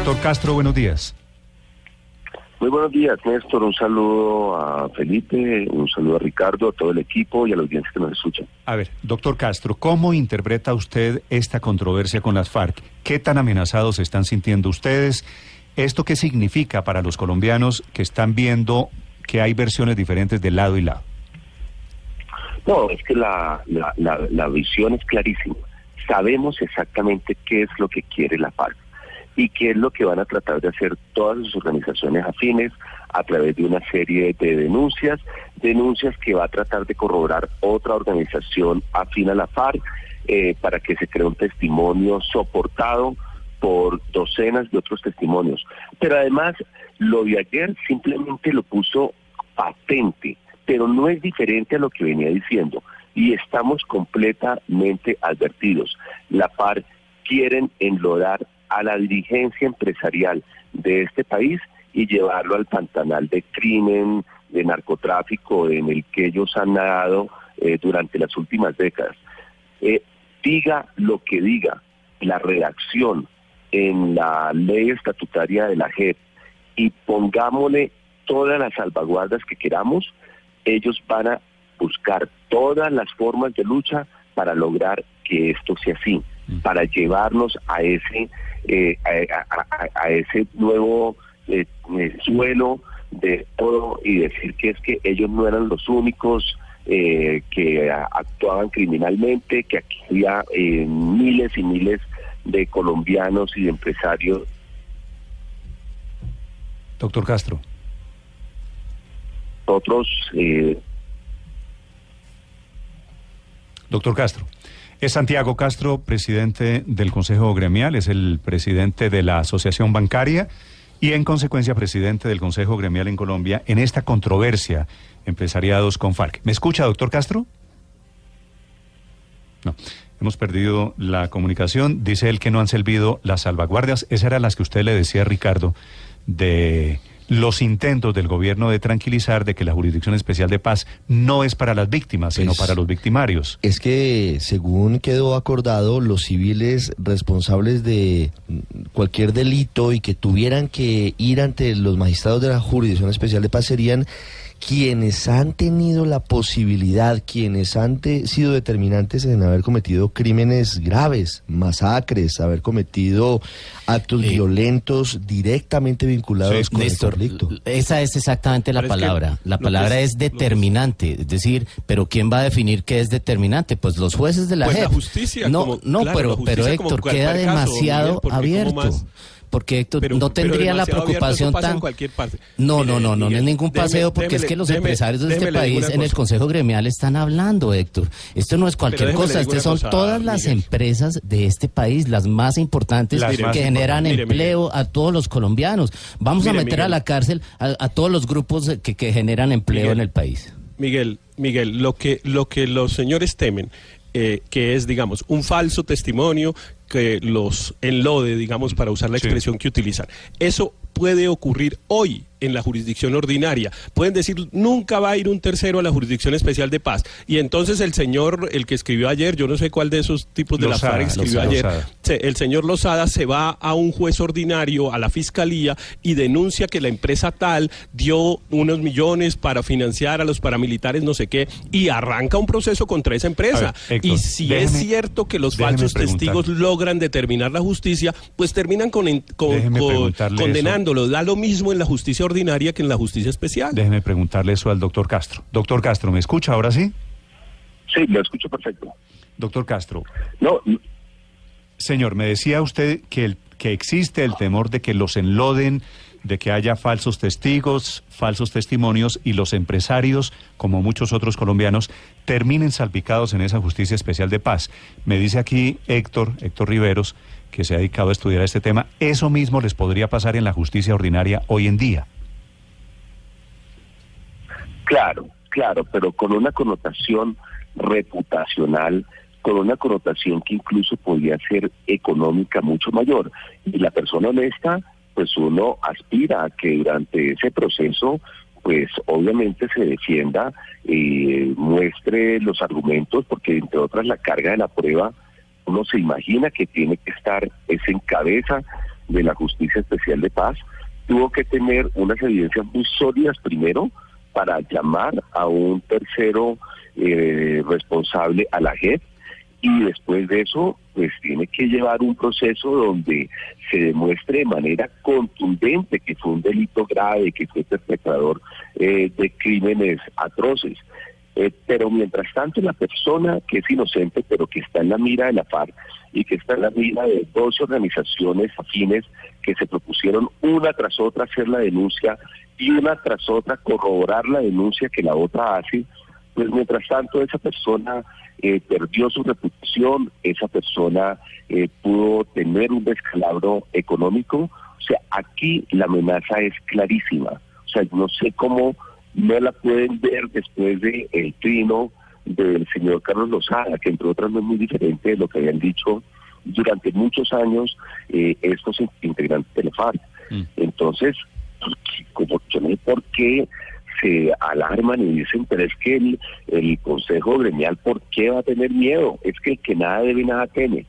Doctor Castro, buenos días. Muy buenos días, Néstor. Un saludo a Felipe, un saludo a Ricardo, a todo el equipo y a la audiencia que nos escuchan. A ver, doctor Castro, ¿cómo interpreta usted esta controversia con las FARC? ¿Qué tan amenazados se están sintiendo ustedes? ¿Esto qué significa para los colombianos que están viendo que hay versiones diferentes de lado y lado? No, es que la, la, la visión es clarísima. Sabemos exactamente qué es lo que quiere la FARC y qué es lo que van a tratar de hacer todas sus organizaciones afines a través de una serie de denuncias, denuncias que va a tratar de corroborar otra organización afín a la FARC eh, para que se cree un testimonio soportado por docenas de otros testimonios. Pero además, lo de ayer simplemente lo puso patente, pero no es diferente a lo que venía diciendo. Y estamos completamente advertidos. La FARC quieren enlodar a la dirigencia empresarial de este país y llevarlo al pantanal de crimen, de narcotráfico en el que ellos han nadado eh, durante las últimas décadas. Eh, diga lo que diga la redacción en la ley estatutaria de la JEP y pongámosle todas las salvaguardas que queramos, ellos van a buscar todas las formas de lucha para lograr que esto sea así, mm. para llevarnos a ese eh, a, ese nuevo eh, eh, suelo de todo y decir que es que ellos no eran los únicos que actuaban criminalmente, que aquí había miles y miles de colombianos y de empresarios. Doctor Castro. Otros. Doctor Castro. Es Santiago Castro, presidente del Consejo Gremial, es el presidente de la Asociación Bancaria y en consecuencia presidente del Consejo Gremial en Colombia en esta controversia empresariados con FARC. ¿Me escucha, doctor Castro? No, hemos perdido la comunicación. Dice él que no han servido las salvaguardias. Esas eran las que usted le decía, Ricardo, de los intentos del gobierno de tranquilizar de que la Jurisdicción Especial de Paz no es para las víctimas, sino para los victimarios. Es que, según quedó acordado, los civiles responsables de cualquier delito y que tuvieran que ir ante los magistrados de la Jurisdicción Especial de Paz serían quienes han tenido la posibilidad, quienes han sido determinantes en haber cometido crímenes graves, masacres, haber cometido actos violentos directamente vinculados con el conflicto. Esa es exactamente la palabra. la palabra es, determinante, es decir, pero ¿quién va a definir qué es determinante? Pues los jueces de la pues justicia. No, no, pero, pero Héctor, queda demasiado abierto porque Héctor no tendría la preocupación tan... No, no, no, no, no es ningún paseo porque es que los empresarios de este país en el Consejo Gremial están hablando, Héctor. Esto no es cualquier cosa, estas son todas las empresas de este país, las más importantes que generan empleo a todos los colombianos. Vamos a meter a la cárcel a, todos los grupos que, que generan empleo en el país. Miguel, Miguel, lo que, lo que los señores temen eh, que es, digamos, un falso testimonio que los enlode, digamos, para usar la expresión que utilizan. Eso puede ocurrir hoy en la jurisdicción ordinaria. Pueden decir, nunca va a ir un tercero a la jurisdicción especial de paz. Y entonces el señor, el que escribió ayer, yo no sé cuál de esos tipos de la FARC escribió ayer, el señor Lozada se va a un juez ordinario, a la fiscalía, y denuncia que la empresa tal dio unos millones para financiar a los paramilitares, no sé qué, y arranca un proceso contra esa empresa. y si es cierto que los falsos testigos logran determinar la justicia, pues terminan con, Da lo mismo en la justicia ordinaria que en la justicia especial. Déjeme preguntarle eso al doctor Castro. Doctor Castro, ¿me escucha ahora sí? Sí, lo escucho perfecto. Doctor Castro. No. Señor, me decía usted que, el, que existe el temor de que los enloden, de que haya falsos testigos, falsos testimonios y los empresarios, como muchos otros colombianos, terminen salpicados en esa justicia especial de paz. Me dice aquí Héctor, Héctor Riveros, que se ha dedicado a estudiar este tema, eso mismo les podría pasar en la justicia ordinaria hoy en día. Claro, claro, pero con una connotación reputacional, con una connotación que incluso podría ser económica mucho mayor. Y la persona honesta, pues uno aspira a que durante ese proceso, pues obviamente se defienda y muestre los argumentos, porque entre otras la carga de la prueba, uno se imagina que tiene que estar es en cabeza de la Justicia Especial de Paz, tuvo que tener unas evidencias muy sólidas primero para llamar a un tercero eh, responsable a la JEP y después de eso pues tiene que llevar un proceso donde se demuestre de manera contundente que fue un delito grave, que fue perpetrador eh, de crímenes atroces. Eh, pero mientras tanto la persona que es inocente pero que está en la mira de la FARC y que está en la mira de dos organizaciones afines que se propusieron una tras otra hacer la denuncia y una tras otra corroborar la denuncia que la otra hace, pues mientras tanto esa persona eh, perdió su reputación, esa persona eh, pudo tener un descalabro económico. O sea, aquí la amenaza es clarísima. O sea, no sé cómo no la pueden ver después del el trino del señor Carlos Lozada, que entre otras no es muy diferente de lo que habían dicho durante muchos años eh, estos integrantes de la FARC. Mm. Entonces, como yo no sé por qué se alarman y dicen, pero es que el, el Consejo Gremial, ¿por qué va a tener miedo? Es que el que nada debe, nada teme.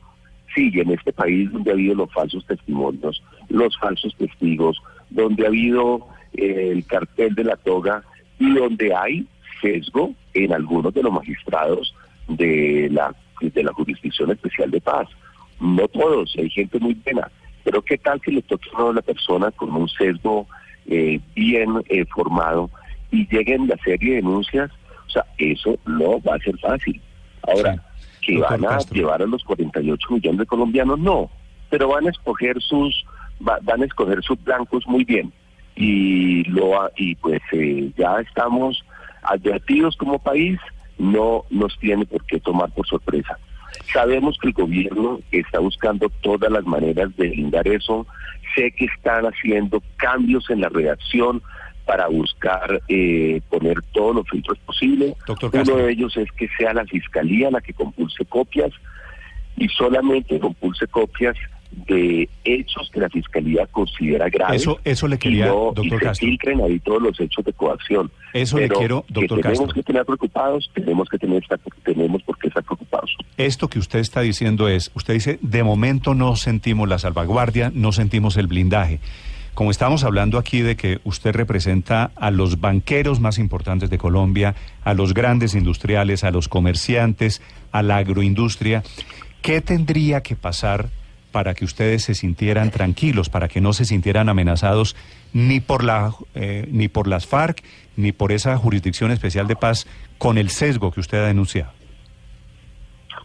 Sí, en este país donde ha habido los falsos testimonios, los falsos testigos, donde ha habido eh, el cartel de la toga y donde hay sesgo en algunos de los magistrados de la, de la Jurisdicción Especial de Paz. No todos, hay gente muy buena, pero ¿qué tal que le toque a una persona con un sesgo eh, bien eh, formado y lleguen la serie de denuncias? O sea, eso no va a ser fácil. Ahora, que van a llevar a los 48 millones de colombianos, no, pero van a escoger sus, van a escoger sus blancos muy bien y lo y pues eh, ya estamos advertidos como país, no nos tiene por qué tomar por sorpresa. Sabemos que el gobierno está buscando todas las maneras de blindar eso. Sé que están haciendo cambios en la redacción para buscar eh, poner todos los filtros posibles. Uno de ellos es que sea la fiscalía la que compulse copias y solamente compulse copias de hechos que la fiscalía considera graves. Eso, eso le quería, doctor y se filtren ahí todos los hechos de coacción. Eso le quiero, doctor que tenemos que tener preocupados, tenemos que tener, tenemos por qué estar preocupados. Esto que usted está diciendo es, usted dice, de momento no sentimos la salvaguardia, no sentimos el blindaje. Como estamos hablando aquí de que usted representa a los banqueros más importantes de Colombia, a los grandes industriales, a los comerciantes, a la agroindustria, ¿qué tendría que pasar para que ustedes se sintieran tranquilos, para que no se sintieran amenazados ni por la eh, ni por las FARC ni por esa jurisdicción especial de paz con el sesgo que usted ha denunciado.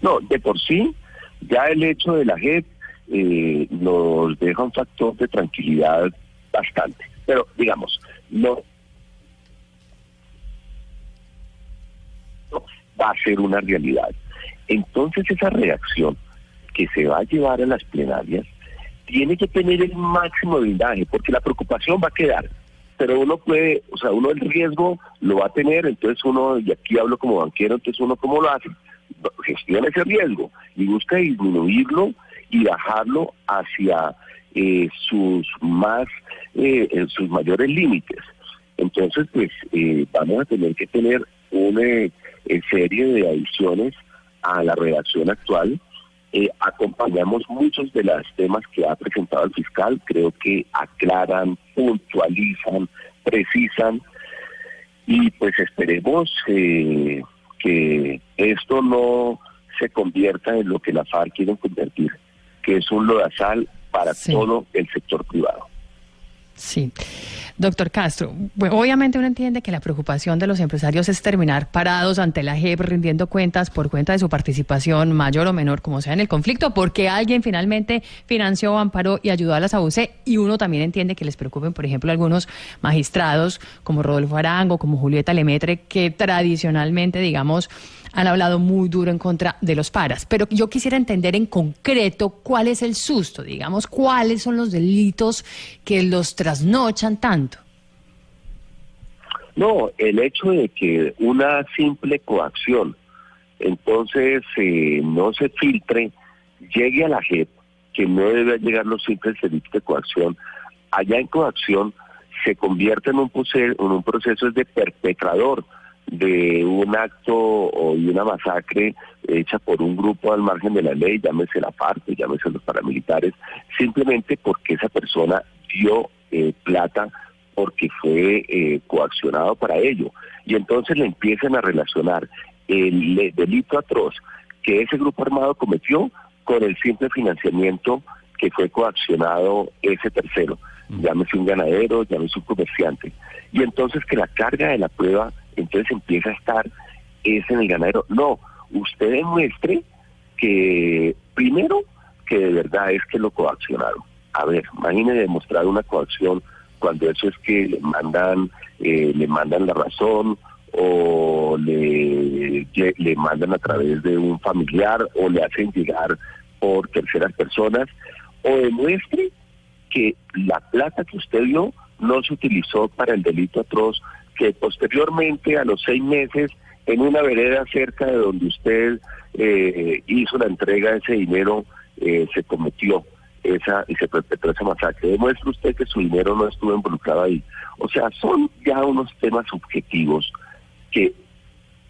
No, de por sí ya el hecho de la JEP eh, nos deja un factor de tranquilidad bastante, pero digamos no va a ser una realidad. Entonces esa reacción que se va a llevar a las plenarias tiene que tener el máximo blindaje, porque la preocupación va a quedar, pero uno puede, o sea, uno el riesgo lo va a tener, entonces uno, y aquí hablo como banquero, entonces uno cómo lo hace, gestiona ese riesgo y busca disminuirlo y bajarlo hacia eh, sus más, eh, sus mayores límites. Entonces, pues eh, vamos a tener que tener una serie de adiciones a la redacción actual eh, acompañamos muchos de los temas que ha presentado el fiscal, creo que aclaran, puntualizan, precisan. Y pues esperemos eh, que esto no se convierta en lo que la FARC quiere convertir, que es un lodazal para todo el sector privado. Sí. Doctor Castro, obviamente uno entiende que la preocupación de los empresarios es terminar parados ante la JEP rindiendo cuentas por cuenta de su participación mayor o menor, como sea en el conflicto, porque alguien finalmente financió, amparó y ayudó a las AUC. Y uno también entiende que les preocupen, por ejemplo, algunos magistrados como Rodolfo Arango, como Julieta Lemetre, que tradicionalmente, digamos, han hablado muy duro en contra de los paras. Pero yo quisiera entender en concreto cuál es el susto, digamos, cuáles son los delitos que los trasnochan tanto. No, el hecho de que una simple coacción, entonces eh, no se filtre, llegue a la JEP, que no debe llegar los simples delitos de coacción, allá en coacción se convierte en un, en un proceso de perpetrador de un acto o de una masacre hecha por un grupo al margen de la ley, llámese la parte, llámese los paramilitares, simplemente porque esa persona dio eh, plata porque fue eh, coaccionado para ello. Y entonces le empiezan a relacionar el delito atroz que ese grupo armado cometió con el simple financiamiento que fue coaccionado ese tercero, mm. llámese un ganadero, llámese un comerciante. Y entonces que la carga de la prueba entonces empieza a estar es en el ganadero. No, usted demuestre que primero que de verdad es que lo coaccionaron. A ver, imagine demostrar una coacción cuando eso es que le mandan, eh, le mandan la razón o le, le mandan a través de un familiar o le hacen llegar por terceras personas o demuestre que la plata que usted dio no se utilizó para el delito atroz, que posteriormente a los seis meses en una vereda cerca de donde usted eh, hizo la entrega de ese dinero eh, se cometió esa y se perpetró esa masacre. Demuestra usted que su dinero no estuvo involucrado ahí. O sea, son ya unos temas subjetivos que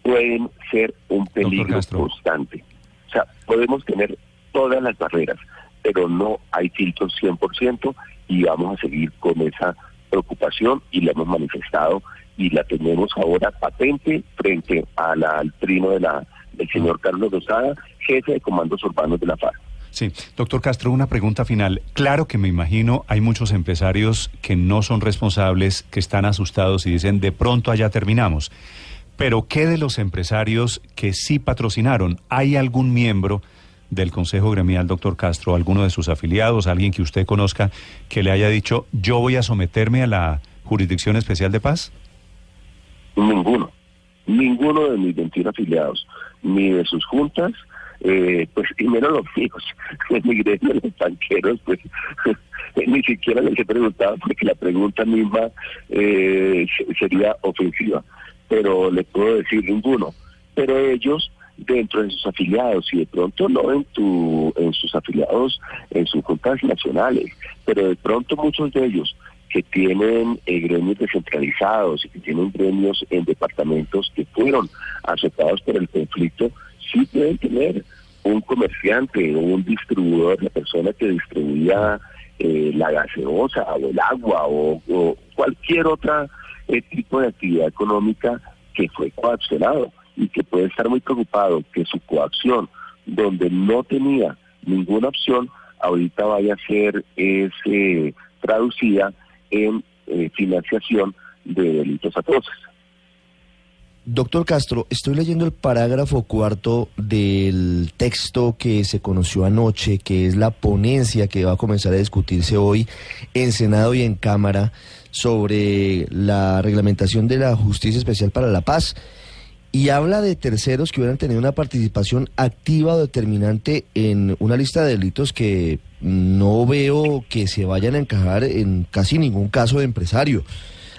pueden ser un peligro constante. O sea, podemos tener todas las barreras, pero no hay filtros 100% y vamos a seguir con esa preocupación y la hemos manifestado y la tenemos ahora patente frente a la, al trino de la, del señor Carlos Rosada, jefe de comandos urbanos de la FARC. Sí, doctor Castro, una pregunta final. Claro que me imagino hay muchos empresarios que no son responsables, que están asustados y dicen de pronto allá terminamos. Pero ¿qué de los empresarios que sí patrocinaron? ¿Hay algún miembro del Consejo Gremial, doctor Castro, alguno de sus afiliados, alguien que usted conozca, que le haya dicho yo voy a someterme a la Jurisdicción Especial de Paz? Ninguno, ninguno de mis 21 afiliados, ni de sus juntas, eh, pues y menos los hijos, mi gremio los banqueros, pues ni siquiera les he preguntado porque la pregunta misma eh, sería ofensiva, pero le puedo decir ninguno. Pero ellos dentro de sus afiliados y de pronto no en tu en sus afiliados en sus juntas nacionales pero de pronto muchos de ellos que tienen eh, gremios descentralizados y que tienen gremios en departamentos que fueron aceptados por el conflicto, sí pueden tener un comerciante o un distribuidor, la persona que distribuía eh, la gaseosa o el agua o, cualquier otro eh, tipo de actividad económica que fue coaccionado y que puede estar muy preocupado que su coacción, donde no tenía ninguna opción, ahorita vaya a ser es, traducida en eh, financiación de delitos atroces. Doctor Castro, estoy leyendo el parágrafo cuarto del texto que se conoció anoche, que es la ponencia que va a comenzar a discutirse hoy en Senado y en Cámara sobre la reglamentación de la Justicia Especial para la Paz. Y habla de terceros que hubieran tenido una participación activa o determinante en una lista de delitos que no veo que se vayan a encajar en casi ningún caso de empresario.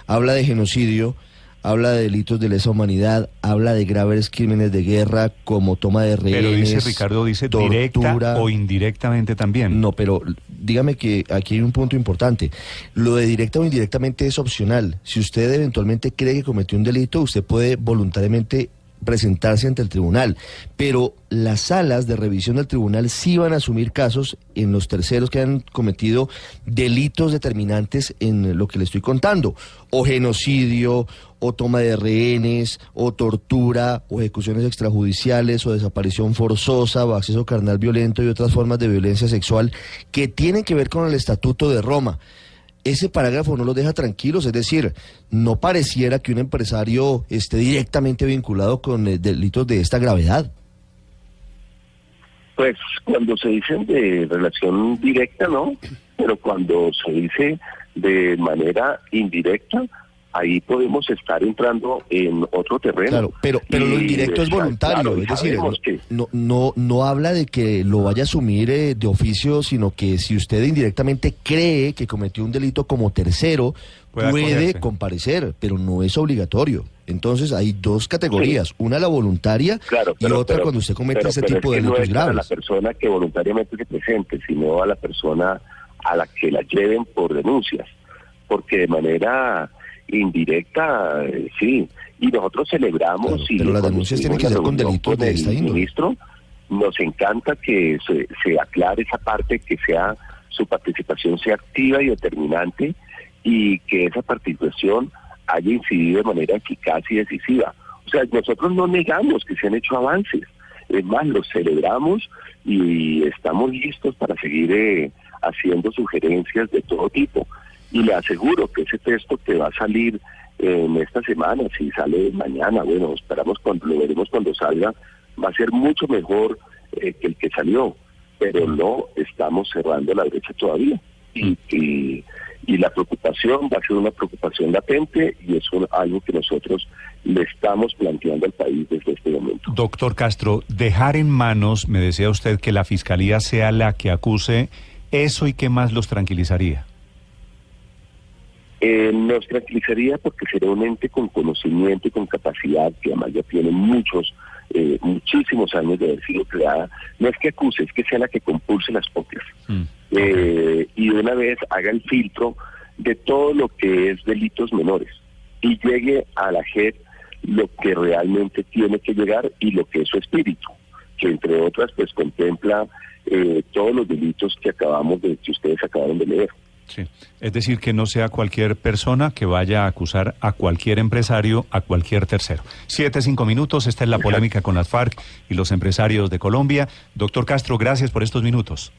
Habla de genocidio, habla de delitos de lesa humanidad, habla de graves crímenes de guerra como toma de rehenes. Pero dice Ricardo, dice directa o indirectamente también. No, pero dígame que aquí hay un punto importante. Lo de directa o indirectamente es opcional. Si usted eventualmente cree que cometió un delito, usted puede voluntariamente presentarse ante el tribunal, pero las salas de revisión del tribunal sí van a asumir casos en los terceros que han cometido delitos determinantes en lo que le estoy contando, o genocidio, o toma de rehenes, o tortura, o ejecuciones extrajudiciales, o desaparición forzosa, o acceso carnal violento y otras formas de violencia sexual que tienen que ver con el Estatuto de Roma ese parágrafo no los deja tranquilos, es decir, no pareciera que un empresario esté directamente vinculado con eh, delitos de esta gravedad. Pues cuando se dicen de relación directa, no, pero cuando se dice de manera indirecta, ahí podemos estar entrando en otro terreno. Claro, pero, pero lo indirecto es voluntario, es decir, no, no, no habla de que lo vaya a asumir eh, de oficio, sino que si usted indirectamente cree que cometió un delito como tercero, puede, comparecer, pero no es obligatorio. Entonces hay dos categorías, una la voluntaria y otra cuando usted comete ese tipo de delitos no es a la persona que voluntariamente se presente, sino a la persona a la que la lleven por denuncias, porque de manera Indirecta, eh, sí. Y nosotros celebramos. y pero las denuncias tienen que ser con delitos de esta Ministro, nos encanta que se, se aclare esa parte, que sea su participación sea activa y determinante y que esa participación haya incidido de manera eficaz y decisiva. O sea, nosotros no negamos que se han hecho avances, es más, los celebramos y estamos listos para seguir eh, haciendo sugerencias de todo tipo. Y le aseguro que ese texto que va a salir en esta semana, si sale mañana, bueno, esperamos cuando lo veremos cuando salga, va a ser mucho mejor eh, que el que salió, pero no estamos cerrando la brecha todavía. Y, y, la preocupación va a ser una preocupación latente y es algo que nosotros le estamos planteando al país desde este momento. Doctor Castro, dejar en manos, me decía usted, que la Fiscalía sea la que acuse eso y qué más los tranquilizaría. Eh, nos tranquilizaría porque será un ente con conocimiento y con capacidad, que además ya tiene muchos, eh, muchísimos años de haber sido creada. No es que acuse, es que sea la que compulse las propias. Mm, eh, y de una vez haga el filtro de todo lo que es delitos menores y llegue a la JEP lo que realmente tiene que llegar y lo que es su espíritu, que entre otras pues contempla todos los delitos que acabamos de, que ustedes acabaron de leer. Sí. Es decir, que no sea cualquier persona que vaya a acusar a cualquier empresario, a cualquier tercero. Siete, cinco minutos. Esta es la polémica con las FARC y los empresarios de Colombia. Doctor Castro, gracias por estos minutos.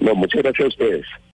No, muchas gracias a ustedes.